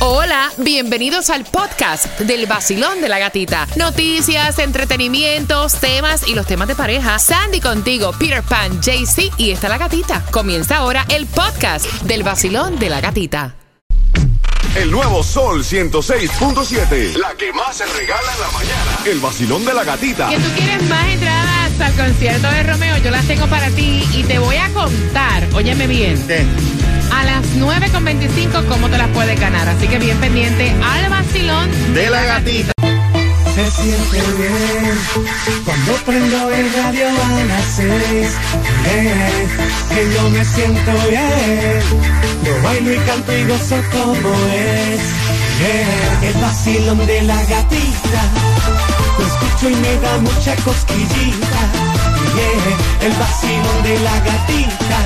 Hola, bienvenidos al podcast del vacilón de la gatita. Noticias, entretenimientos, temas y los temas de pareja. Sandy contigo, Peter Pan, JC y está la gatita. Comienza ahora el podcast del vacilón de la gatita. El nuevo Sol 106.7. La que más se regala en la mañana. El vacilón de la gatita. Que tú quieres más entradas al concierto de Romeo, yo las tengo para ti y te voy a contar, óyeme bien, a las 9.25 cómo te las puedes ganar. Así que bien pendiente al vacilón de la gatita. Se siente bien cuando prendo el radio a las seis. Eh, que yo me siento bien. Yo bailo y canto y gozo como es. Eh, el vacilón de la gatita. Escucho y me da mucha cosquillita. Yeah, el vacilón de la gatita.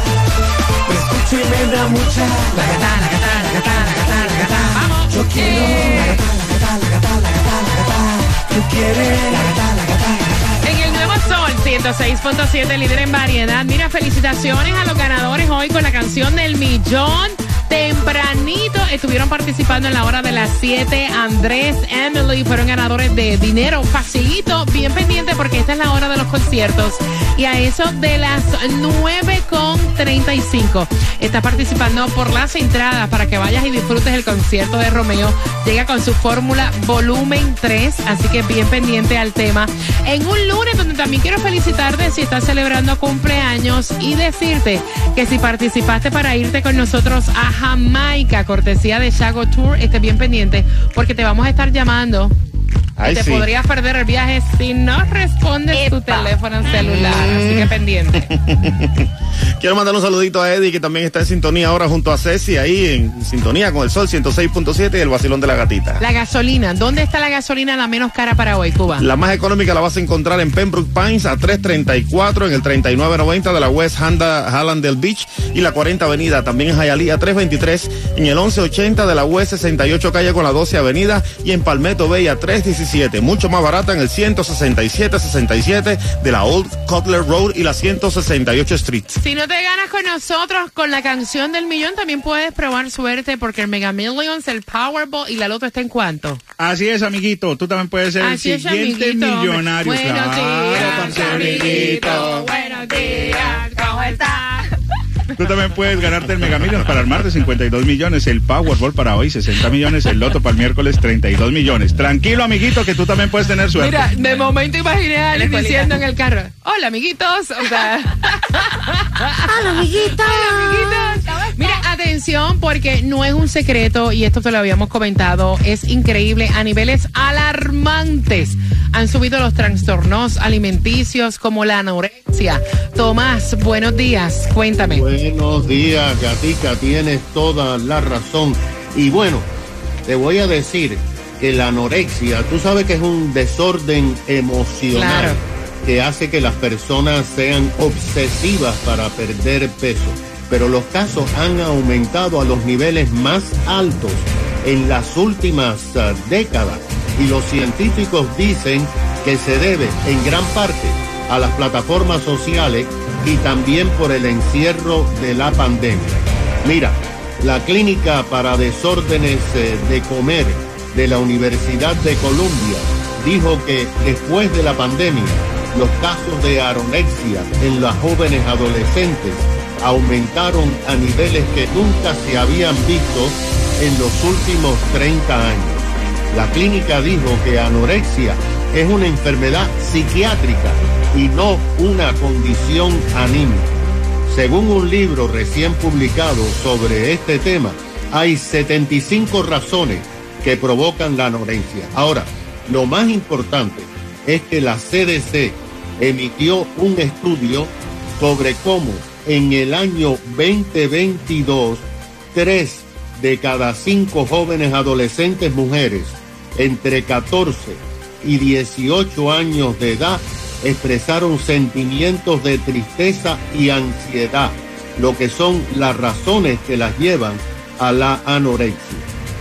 Lo escucho y me da mucha. La gata, la gata, la gata, la gata, la gata. Vamos. Yo quiero la gata, la gata, la gata, la gata, la gata. Tú quieres la gata, la gata, la gata. En el nuevo Sol 106.7, líder en variedad. Mira, felicitaciones a los ganadores hoy con la canción del millón. Tempranito estuvieron participando en la hora de las 7. Andrés, Emily fueron ganadores de dinero facilito. Bien pendiente porque esta es la hora de los conciertos. Y a eso de las 9.35 está participando por las entradas para que vayas y disfrutes el concierto de Romeo. Llega con su fórmula volumen 3, así que bien pendiente al tema. En un lunes donde también quiero felicitarte si estás celebrando cumpleaños y decirte que si participaste para irte con nosotros a Jamaica, cortesía de Chago Tour, esté bien pendiente porque te vamos a estar llamando. Ay, y te sí. podrías perder el viaje si no respondes tu teléfono celular. Así que pendiente. Quiero mandar un saludito a Eddie, que también está en sintonía ahora junto a Ceci, ahí en sintonía con el Sol 106.7 y el vacilón de la gatita. La gasolina. ¿Dónde está la gasolina la menos cara para hoy, Cuba? La más económica la vas a encontrar en Pembroke Pines a 334 en el 3990 de la West Handa Hallandale Beach y la 40 Avenida. También en Hialeah 323 en el 1180 de la West 68 calle con la 12 Avenida y en Palmetto Bay a 317. Mucho más barata en el 167-67 de la Old Cutler Road y la 168 Street. Si no te ganas con nosotros con la canción del millón, también puedes probar suerte porque el Mega Millions, el Powerball y la Loto está en cuánto. Así es, amiguito. Tú también puedes ser Así el siguiente millonario. Buenos Claro, días, amiguito. Buenos días, ¿cómo estás? Tú también puedes ganarte el Mega Millions para el martes 52 millones, el Powerball para hoy 60 millones, el Loto para el miércoles 32 millones. Tranquilo, amiguito, que tú también puedes tener suerte. Mira, de momento imaginé a alguien diciendo en el carro, hola amiguitos, o sea... hola amiguitos. Hola amiguitos. Mira, atención porque no es un secreto y esto te lo habíamos comentado, es increíble, a niveles alarmantes han subido los trastornos alimenticios como la anorexia. Tomás, buenos días, cuéntame. Buenos días, Gatica, tienes toda la razón. Y bueno, te voy a decir que la anorexia, tú sabes que es un desorden emocional Claro. que hace que las personas sean obsesivas para perder peso. Pero los casos han aumentado a los niveles más altos en las últimas ah, décadas. Y los científicos dicen que se debe en gran parte a las plataformas sociales y también por el encierro de la pandemia. Mira, la Clínica para Desórdenes eh, de Comer de la Universidad de Columbia dijo que después de la pandemia, los casos de anorexia en las jóvenes adolescentes aumentaron a niveles que nunca se habían visto en los últimos 30 años. La clínica dijo que anorexia es una enfermedad psiquiátrica y no una condición anímica. Según un libro recién publicado sobre este tema, hay 75 razones que provocan la anorexia. Ahora, lo más importante es que la CDC emitió un estudio sobre cómo en el año 2022, tres de cada cinco jóvenes adolescentes mujeres entre 14 y 18 años de edad expresaron sentimientos de tristeza y ansiedad, lo que son las razones que las llevan a la anorexia.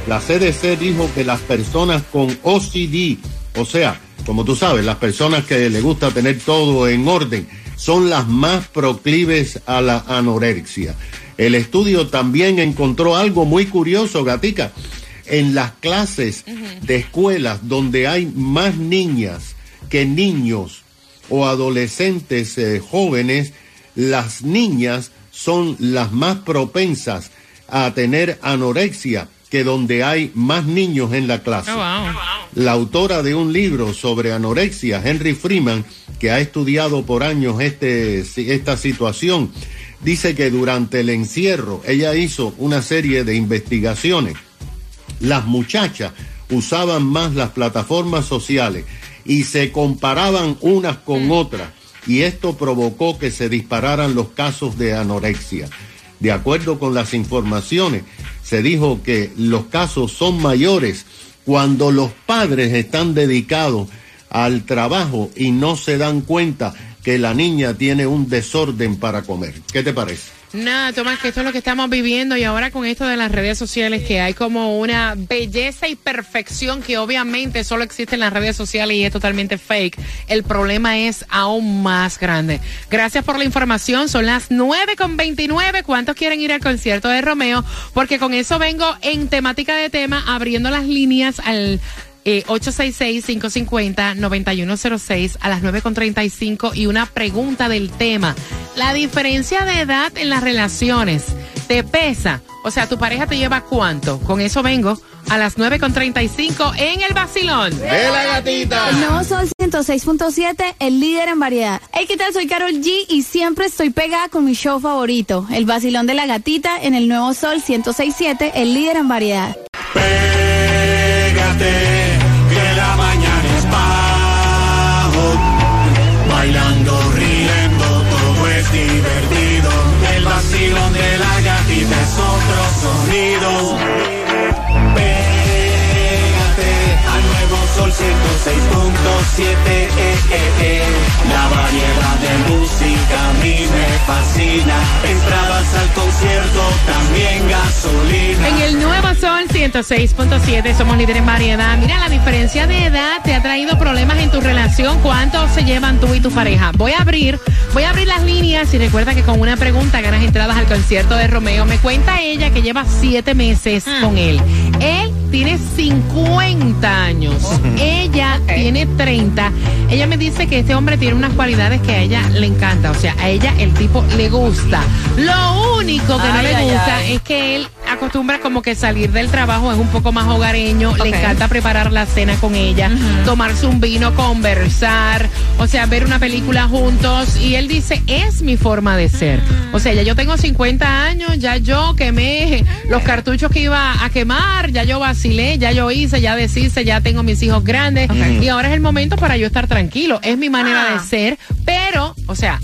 La CDC dijo que las personas con OCD, o sea, como tú sabes, las personas que les gusta tener todo en orden, son las más proclives a la anorexia. El estudio también encontró algo muy curioso, Gatica. En las clases de escuelas donde hay más niñas que niños o adolescentes eh, jóvenes, las niñas son las más propensas a tener anorexia que donde hay más niños en la clase. Oh, wow. La autora de un libro sobre anorexia, Henry Freeman, que ha estudiado por años este, esta situación, dice que durante el encierro ella hizo una serie de investigaciones. Las muchachas usaban más las plataformas sociales y se comparaban unas con otras y esto provocó que se dispararan los casos de anorexia. De acuerdo con las informaciones, se dijo que los casos son mayores cuando los padres están dedicados al trabajo y no se dan cuenta que la niña tiene un desorden para comer. ¿Qué te parece? Nada, Tomás, que esto es lo que estamos viviendo y ahora con esto de las redes sociales que hay como una belleza y perfección que obviamente solo existe en las redes sociales y es totalmente fake. El problema es aún más grande. Gracias por la información. Son las 9 con 29. ¿Cuántos quieren ir al concierto de Romeo? Porque con eso vengo en temática de tema abriendo las líneas al eh, 866-550-9106 a las 9.35 y una pregunta del tema. La diferencia de edad en las relaciones, ¿te pesa? O sea, ¿tu pareja te lleva cuánto? Con eso vengo a las 9.35 en el vacilón. ¡De la gatita! El nuevo Sol 106.7, el líder en variedad. Hey, ¿qué tal? Soy Carol G y siempre estoy pegada con mi show favorito, el vacilón de la gatita en el nuevo Sol 106.7, el líder en variedad. Pégate, otro sonido. 106.7. Eh, eh, eh. La variedad de música a mí me fascina. Entradas al concierto, también gasolina. En el nuevo Sol 106.7 somos líderes en variedad. Mira, la diferencia de edad te ha traído problemas en tu relación. ¿Cuánto se llevan tú y tu pareja? Voy a abrir, voy a abrir las líneas y recuerda que con una pregunta ganas entradas al concierto de Romeo. Me cuenta ella que lleva siete meses con él. Él tiene 50 años. Ella tiene 30. Ella me dice que este hombre tiene unas cualidades que a ella le encanta. O sea, a ella el tipo le gusta. Lo único que no le ay, gusta ay. es que él acostumbra como que salir del trabajo es un poco más hogareño, le encanta preparar la cena con ella, tomarse un vino, conversar, o sea, ver una película juntos y él dice, es mi forma de ser. O sea, ya yo tengo 50 años, ya yo quemé los cartuchos que iba a quemar, ya yo vacilé, ya yo hice, ya deshice, ya tengo mis hijos grandes y ahora es el momento para yo estar tranquilo. Es mi manera Ah. de ser, pero, o sea,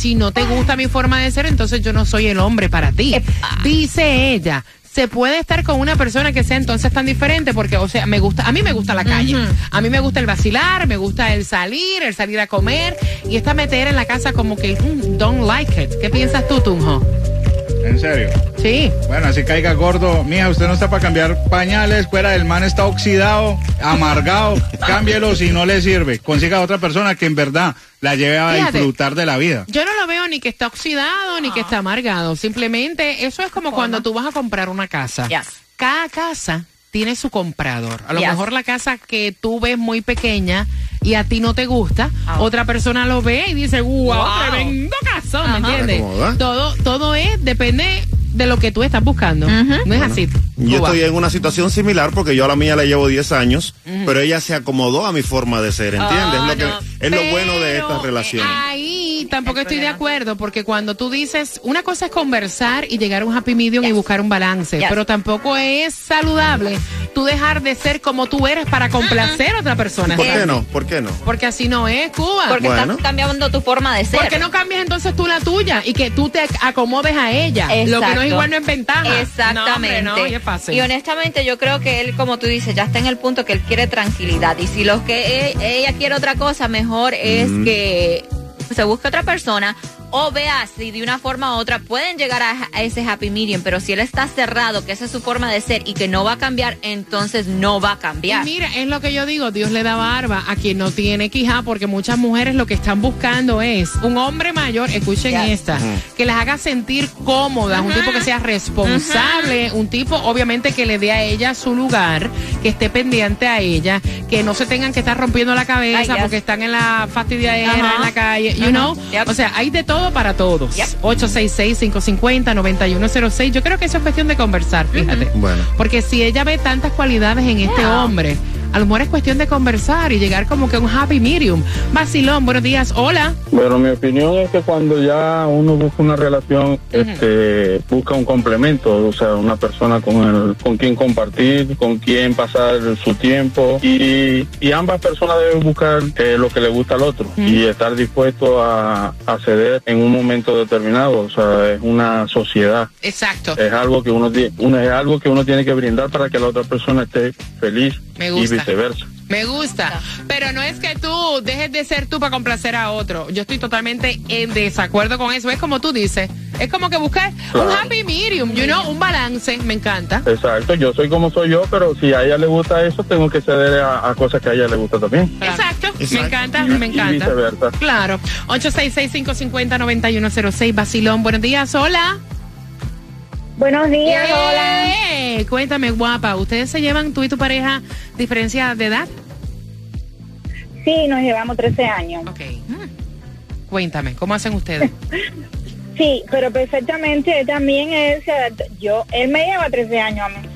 si no te gusta mi forma de ser, entonces yo no soy el hombre para ti. Dice ella. Se puede estar con una persona que sea entonces tan diferente porque, o sea, me gusta, a mí me gusta la calle, a mí me gusta el vacilar, me gusta el salir, el salir a comer y esta meter en la casa como que mm, don't like it. ¿Qué piensas tú, Tunjo? En serio. Sí. Bueno, así caiga gordo. Mija, usted no está para cambiar pañales. Fuera del man está oxidado, amargado. Cámbielo si no le sirve. Consiga a otra persona que en verdad la lleve a Fíjate. disfrutar de la vida. Yo no lo veo ni que está oxidado ni que está amargado. Simplemente eso es como cuando tú vas a comprar una casa. Yes. Cada casa tiene su comprador. A lo Yes. mejor la casa que tú ves muy pequeña y a ti no te gusta, Ah. otra persona lo ve y dice, wow, Wow. tremendo casón, ¿me Ajá. entiendes? Todo, todo es, depende de lo que tú estás buscando. No es así. Yo Cuba. estoy en una situación similar porque yo a la mía le llevo 10 años, pero ella se acomodó a mi forma de ser, ¿entiendes? Ah, es lo, no. que, es lo bueno de estas relaciones. eh, tampoco estoy de acuerdo, porque cuando tú dices, una cosa es conversar y llegar a un happy medium y buscar un balance, Yes. pero tampoco es saludable tú dejar de ser como tú eres para complacer a otra persona. ¿Por qué no? ¿Por qué no? Porque así no es, Cuba. Porque Bueno. estás cambiando tu forma de ser. ¿Por qué no cambias entonces tú la tuya y que tú te acomodes a ella? Lo que no es Exacto. igual no es ventaja. Exactamente. No, hombre, no, es fácil. Y honestamente yo creo que él, como tú dices, ya está en el punto que él quiere tranquilidad. Y si lo que e- ella quiere otra cosa, mejor es que se busque otra persona o vea si de una forma u otra pueden llegar a, a ese happy medium, pero si él está cerrado, que esa es su forma de ser y que no va a cambiar, entonces no va a cambiar. Y mira, es lo que yo digo, Dios le da barba a quien no tiene quija, porque muchas mujeres lo que están buscando es un hombre mayor, escuchen Yes. esta, que las haga sentir cómodas, un tipo que sea responsable, un tipo obviamente que le dé a ella su lugar, que esté pendiente a ella, que no se tengan que estar rompiendo la cabeza Ay, yes. porque están en la fastidiadera, en la calle, you know. Yep. O sea, hay de todo para todos. Yep. 866-550-9106. Yo creo que eso es cuestión de conversar, fíjate. Bueno. Porque si ella ve tantas cualidades en este Yeah. hombre, a lo mejor es cuestión de conversar y llegar como que a un happy medium. Vacilón, buenos días, hola. Bueno, mi opinión es que cuando ya uno busca una relación, este, busca un complemento, o sea, una persona con el, con quien compartir, con quien pasar su tiempo y, y ambas personas deben buscar eh, lo que le gusta al otro y estar dispuesto a, a ceder en un momento determinado, o sea, es una sociedad. Exacto. Es algo que uno, uno es algo que uno tiene que brindar para que la otra persona esté feliz Me y gusta. Viceversa. Me gusta. Pero no es que tú dejes de ser tú para complacer a otro. Yo estoy totalmente en desacuerdo con eso. Es como tú dices. Es como que buscar un Claro. happy medium, you know, un balance. Me encanta. Exacto, yo soy como soy yo, pero si a ella le gusta eso, tengo que ceder a, a cosas que a ella le gusta también. Exacto. Me Exacto. encanta, Y- me y encanta. viceversa. Claro. 866-550-9106. Vacilón, buenos días, hola. Buenos días, hola. Eh, Cuéntame, guapa. ¿Ustedes se llevan tú y tu pareja diferencia de edad? Sí, nos llevamos 13 años. Ok. Cuéntame, ¿cómo hacen ustedes? Sí, pero perfectamente también él se adaptó. Yo, él me lleva 13 años a mí.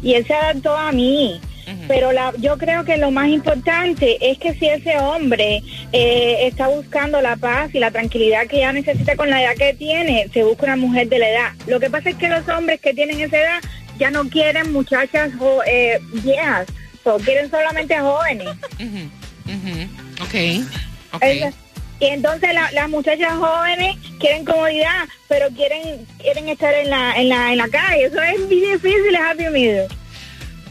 Y él se adaptó a mí. Pero la, yo creo que lo más importante es que si ese hombre eh, está buscando la paz y la tranquilidad que ya necesita con la edad que tiene, se busca una mujer de la edad. Lo que pasa es que los hombres que tienen esa edad ya no quieren muchachas eh, viejas, o quieren solamente jóvenes. Ujú, ujú. Ok. Ok. Esa- Y entonces la- las muchachas jóvenes quieren comodidad, pero quieren quieren estar en la en la en la calle. Eso es muy difícil, es happy medium.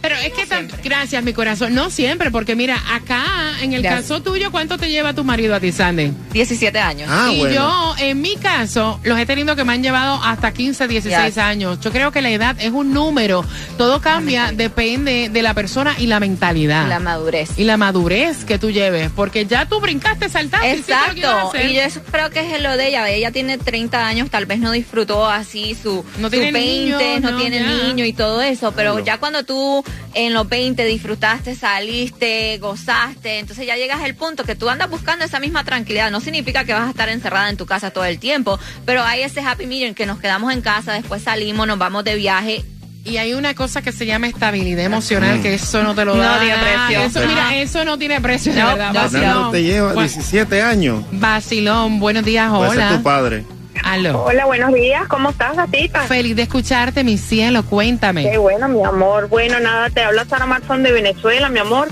Pero es que tan- gracias, mi corazón. No siempre, porque mira, acá, en el Gracias. caso tuyo, ¿cuánto te lleva tu marido a ti, Sandy? 17 años. Ah, y bueno. yo, en mi caso, los he tenido que me han llevado hasta 15, 16 Yes. años. Yo creo que la edad es un número. Todo cambia, depende de la persona y la mentalidad. La madurez. y la madurez que tú lleves. Porque ya tú brincaste, saltaste. Exacto, y yo eso creo que es lo de ella. Ella tiene 30 años, tal vez no disfrutó así su, No su tiene 20, niños, no, no, tiene ya. niño y todo eso, pero ya cuando tú en los 20 disfrutaste, saliste, gozaste, entonces ya llegas al punto que tú andas buscando esa misma tranquilidad. No significa que vas a estar encerrada en tu casa todo el tiempo, pero hay ese happy medium que nos quedamos en casa, después salimos, nos vamos de viaje Y hay una cosa que se llama estabilidad emocional, que eso no te lo No da. tiene precio. Eso, mira, eso no tiene precio, de No, verdad. no, te lleva Bueno, 17 años. Vacilón, buenos días, hola. tu padre. Aló. Hola, buenos días. ¿Cómo estás, gatita? Feliz de escucharte, mi cielo, cuéntame. Qué bueno, mi amor. Bueno, nada, te habla Sara Marzón de Venezuela, mi amor.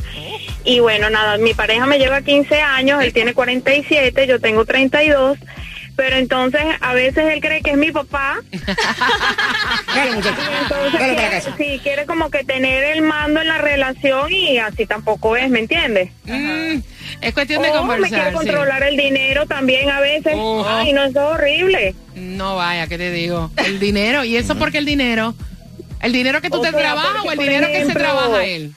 Y bueno, nada, mi pareja me lleva 15 años, él tiene 47, yo tengo 32. Pero entonces a veces él cree que es mi papá. Dale, muchacho. Y entonces Dale quiere, sí, quiere como que tener el mando en la relación y así tampoco es, ¿me entiendes? Mm, es cuestión de Oh, me quiere conversar. sí. controlar el dinero también a veces. Ojo. Ay, no, eso es horrible. No vaya, ¿qué te digo? El dinero, y eso porque el dinero, el dinero que tú O te sea, trabajas o el dinero que se trabaja él.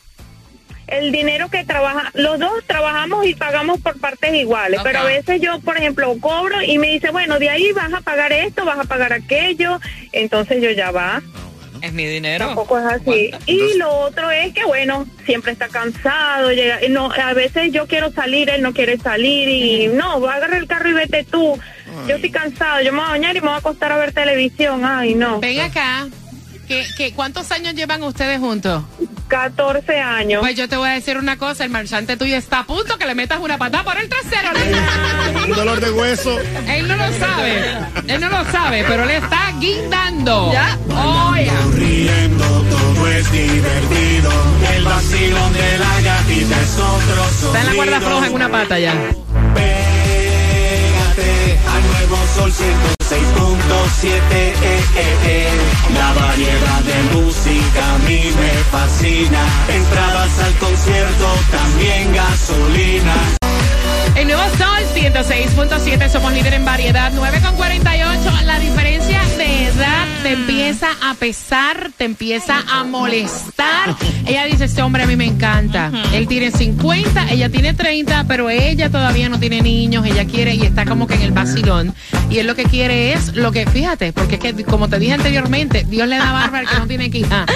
El dinero que trabaja, los dos trabajamos y pagamos por partes iguales, pero a veces yo, por ejemplo, cobro y me dice, bueno, de ahí vas a pagar esto, vas a pagar aquello, entonces yo ya va, es mi dinero. tampoco es así. Y lo otro es que, bueno, siempre está cansado, llega, y no, a veces yo quiero salir, él no quiere salir y no, va a agarrar el carro y vete tú. Yo estoy cansado, yo me voy a bañar y me voy a acostar a ver televisión, ay, no. Ven acá. ¿Qué, qué, cuántos años llevan ustedes juntos? 14 años. Pues yo te voy a decir una cosa, el marchante tuyo está a punto que le metas una patada por el trasero. nena. Un dolor de hueso. Él no lo sabe, él no lo sabe, pero le está guindando. Ya. Oye. Riendo, todo es divertido. El vacilón de la gatita es otro sonido. Está en la cuerda floja en una pata ya. Nuevo sol 106.7. Eh, eh, eh. La variedad de música a mí me fascina. Entradas al concierto, también gasolina. El nuevo Sol 106.7, somos líder en variedad. 9 con 48. La diferencia de edad te empieza a pesar, te empieza a molestar. Ella dice: Este hombre a mí me encanta. Él tiene 50, ella tiene 30, pero ella todavía no tiene niños. Ella quiere y está como que en el vacilón. Y él lo que quiere es lo que, fíjate, porque es que, como te dije anteriormente, Dios le da barba al que no tiene que hija.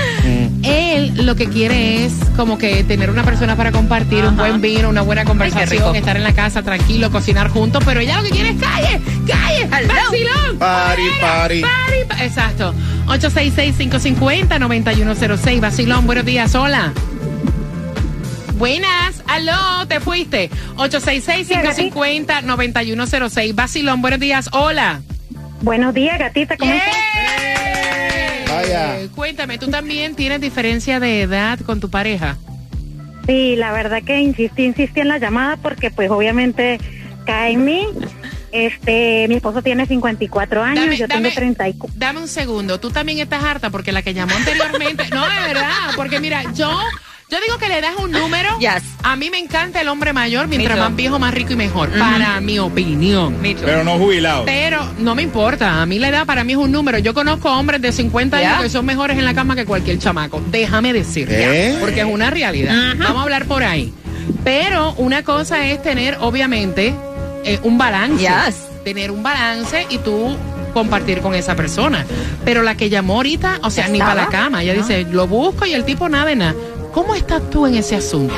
Él lo que quiere es como que tener una persona para compartir, un buen vino, una buena conversación, estar en la casa tranquilo, cocinar juntos, pero ella lo que quiere es calle, calle, vacilón. Party, party. Party, pa- Exacto. 866-550-9106. Vacilón, buenos días, hola. Buenas, aló, te fuiste. 866-550-9106. Vacilón, buenos días, hola. Buenos días, gatita, ¿cómo estás? Vaya. Eh, Cuéntame, ¿tú también tienes diferencia de edad con tu pareja? Sí, la verdad que insistí, insistí en la llamada porque pues obviamente cae en mí. Este, mi esposo tiene 54 años, Dame- yo dame- tengo 34. Dame un segundo, tú también estás harta porque la que llamó anteriormente, no, de verdad, porque mira, yo, yo digo que le das un número. Yes. A mí me encanta el hombre mayor, mientras más viejo, más rico y mejor, para mi opinión. Pero no jubilado. Pero no me importa, a mí la edad para mí es un número. Yo conozco hombres de 50 años que son mejores en la cama que cualquier chamaco. Déjame decirte, ¿Qué? porque es una realidad. Vamos a hablar por ahí. Pero una cosa es tener, obviamente, eh, un balance. Yes. Tener un balance y tú compartir con esa persona. Pero la que llamó ahorita, o sea, ni para la cama. Ella dice, lo busco y el tipo nada de nada. ¿Cómo estás tú en ese asunto?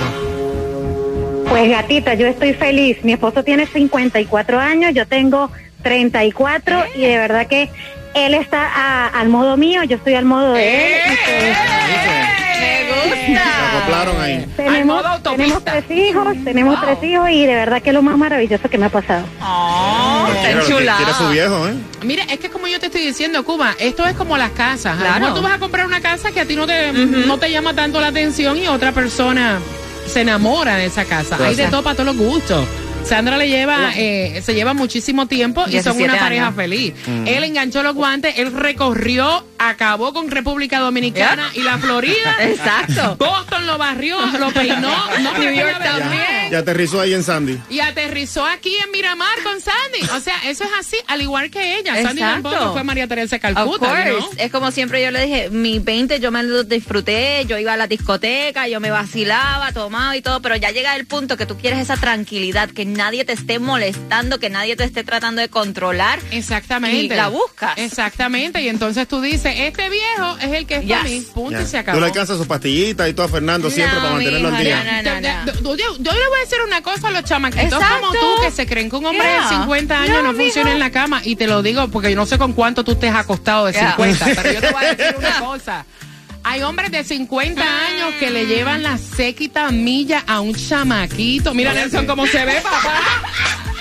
Pues gatita, yo estoy feliz. Mi esposo tiene 54 años, yo tengo 34 y de verdad que él está a- al modo mío, yo estoy al modo de él. y acoplaron ahí. Al tenemos, modo autopista. tenemos tres hijos, tenemos Wow. tres hijos y de verdad que es lo más maravilloso que me ha pasado. Oh, está su viejo, ¿eh? Mira, es que como yo te estoy diciendo, Cuba, esto es como las casas. A lo Claro. mejor tú vas a comprar una casa que a ti no te, no te llama tanto la atención y otra persona se enamora de esa casa. Hay de todo para todos los gustos. Sandra le lleva, eh, se lleva muchísimo tiempo y son 17 una pareja años. feliz. Él enganchó los guantes, él recorrió, acabó con República Dominicana y la Florida. Exacto. Boston lo barrió, lo peinó, no New York también. Ya aterrizó ahí en Sandy. Y aterrizó aquí en Miramar con Sandy. O sea, eso es así, al igual que ella. Sandy tampoco fue María Teresa Calcuta. know? Es como siempre yo le dije, mis 20 yo me lo disfruté, yo iba a la discoteca, yo me vacilaba, tomaba y todo, pero ya llega el punto que tú quieres esa tranquilidad, que nadie te esté molestando, que nadie te esté tratando de controlar. Exactamente. Y la buscas. Exactamente. Y entonces tú dices, este viejo es el que es para Yes. mí. Punto y se acabó. Tú le alcanzas su pastillita y todo a Fernando siempre No, para mantenerlo al día. no, no, no. Yo, yo- yo- yo le voy a decir una cosa a los chamaquitos Exacto. como tú que se creen que un hombre Yeah. de 50 años no funciona en la cama. Y te lo digo porque yo no sé con cuánto tú estés acostado de Yeah. 50. Pero yo te voy a decir una cosa. Hay hombres de 50 años que le llevan la séquita milla a un chamaquito. Mira, Nelson, cómo se ve, papá.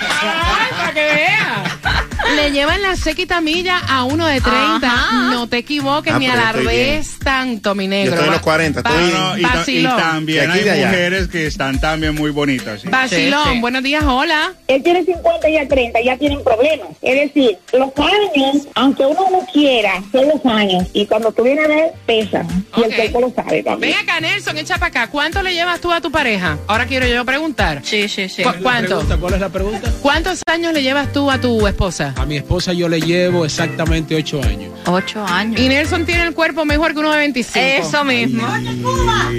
Ay, para que vea. Le llevan la séquita milla a uno de 30. Ajá. No te equivoques Ah, ni alardes tanto, mi negro. Yo estoy en los Va- 40, va- estoy- No, y, ta- y también hay mujeres que están también muy bonitas. ¿sí? Vacilón, Sí, sí. buenos días, hola. él tiene 50 y a 30, ya tienen problemas. Es decir, los años, aunque uno no quiera, son los años. Y cuando tú vienes a ver, pesan. Y el cuerpo lo sabe Ven también. acá, Nelson, echa para acá. ¿Cuánto le llevas tú a tu pareja? Ahora quiero yo preguntar. Sí, sí, sí. ¿Cu- ¿Cuánto? ¿Cuál es la pregunta? ¿Cuántos años le llevas tú a tu esposa? A mi esposa yo le llevo exactamente ocho años. Ocho años. Y Nelson tiene el cuerpo mejor que uno de 25. Eso mismo. Ay,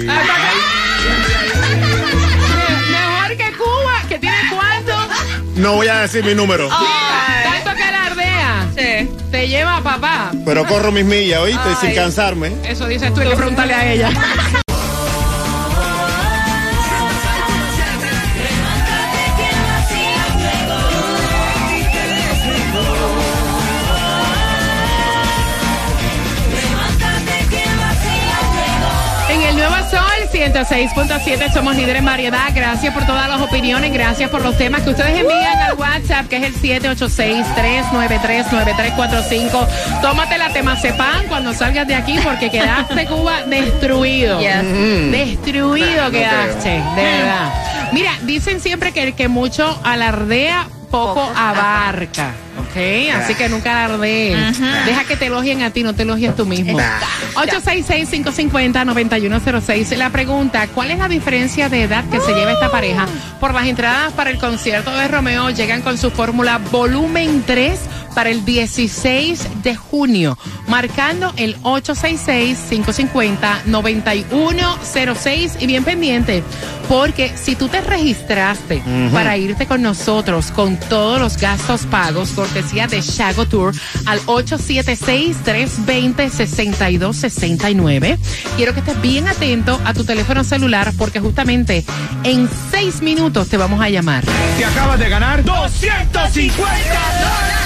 acá. Me- Mejor que Cuba, que tiene cuánto. No voy a decir mi número, Tanto que alardea. Sí. Te lleva a papá. pero corro mis millas, ¿oíste? Ay. Sin cansarme. Eso dices tú, hay que preguntarle a ella. 106.7 somos líderes en variedad. Gracias por todas las opiniones, gracias por los temas que ustedes envían al WhatsApp, que es el 786-393-9345. Tómate la temazepam cuando salgas de aquí porque quedaste Cuba destruido. Yes. Destruido No quedaste, de verdad. Mira, dicen siempre que el que mucho alardea, poco abarca. ¿Ok? Así que nunca alardees. Deja que te elogien a ti, no te elogies tú mismo. 866-550-9106. La pregunta, ¿cuál es la diferencia de edad que se lleva esta pareja? Por las entradas para el concierto de Romeo llegan con su fórmula volumen 3 para el 16 de junio, marcando el 866-550-9106 y bien pendiente, porque si tú te registraste para irte con nosotros con todos los gastos pagos, cortesía de Shago Tour al 876-320-6269, quiero que estés bien atento a tu teléfono celular porque justamente en seis minutos te vamos a llamar. Te acabas de ganar 250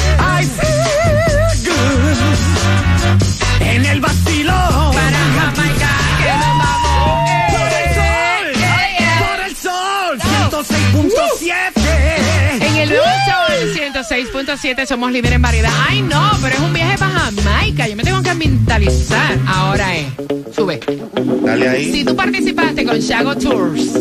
106.7 somos líderes en variedad. Ay, no, pero es un viaje para Jamaica. Yo me tengo que ambientalizar. Ahora es. Sube. Dale ahí. Si tú participaste con Shago Tours,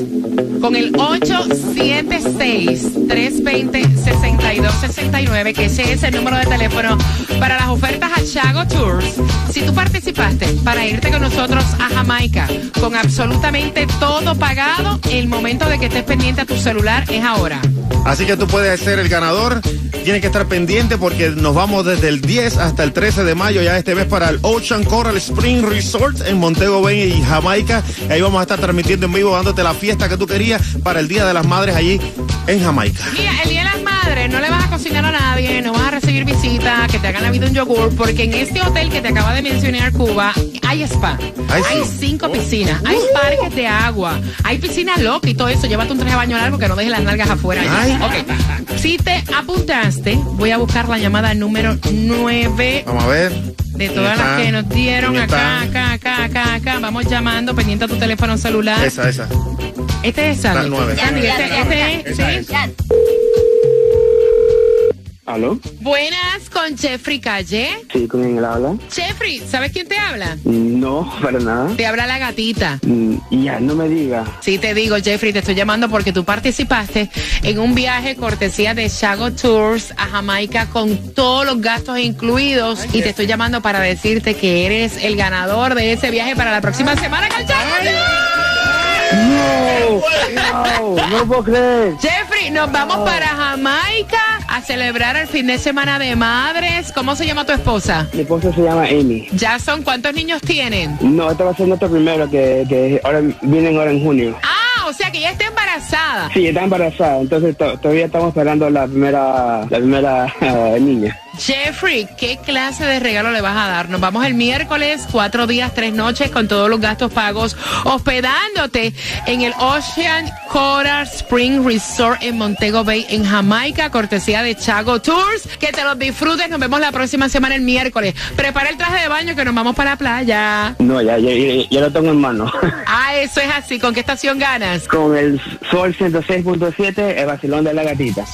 con el 876-320-6269, que ese es el número de teléfono para las ofertas a Shago Tours. Si tú participaste para irte con nosotros a Jamaica, con absolutamente todo pagado, el momento de que estés pendiente a tu celular es ahora. Así que tú puedes ser el ganador. Tienes que estar pendiente porque nos vamos desde el 10 hasta el 13 de mayo ya este mes para el Ocean Coral Spring Resort en Montego Bay y Jamaica. Y ahí vamos a estar transmitiendo en vivo dándote la fiesta que tú querías para el Día de las Madres allí en Jamaica. Mira, el Día de las No le vas a cocinar a nadie, no vas a recibir visita, que te hagan la vida un yogur, porque en este hotel que te acaba de mencionar, Cuba, hay spa. Ay, hay sí. cinco piscinas, hay parques de agua, hay piscinas locas y todo eso. Llévate un traje de baño largo que no dejes las nalgas afuera. Ay. Ok. Si te apuntaste, voy a buscar la llamada número 9 Vamos a ver. de todas ¿Quién las que nos dieron ¿Quién acá, acá, acá, acá, acá. Vamos llamando, pendiente a tu teléfono celular. Esa, esa. Este es Sandy. Sandy, este, este es, ¿sí? ¿Aló? Buenas con Jeffrey Calle. Sí, ¿con quién él habla? Jeffrey, ¿sabes quién te habla? No, para nada. Te habla la gatita. Mm, Ya, no me diga. Sí, te digo, Jeffrey, te estoy llamando porque tú participaste en un viaje cortesía de Shago Tours a Jamaica con todos los gastos incluidos y te estoy llamando para decirte que eres el ganador de ese viaje para la próxima semana con No, no, no puedo creer. Jeffrey, nos vamos para Jamaica a celebrar el fin de semana de madres. ¿Cómo se llama tu esposa? Mi esposa se llama Amy. Jason, ¿cuántos niños tienen? No, esta va a ser nuestro primero que, que ahora vienen ahora en junio. Ah, o sea que ya está embarazada. Sí, está embarazada, entonces to- todavía estamos esperando la primera, la primera niña. Jeffrey, ¿qué clase de regalo le vas a dar? Nos vamos el miércoles, cuatro días, tres noches, con todos los gastos pagos, hospedándote en el Ocean Coral Spring Resort en Montego Bay, en Jamaica, cortesía de Chago Tours. Que te los disfrutes. Nos vemos la próxima semana, el miércoles. Prepara el traje de baño que nos vamos para la playa. No, ya, ya, ya, ya lo tengo en mano. Ah, eso es así. ¿Con qué estación ganas? Con el Sol 106.7, el vacilón de la gatita.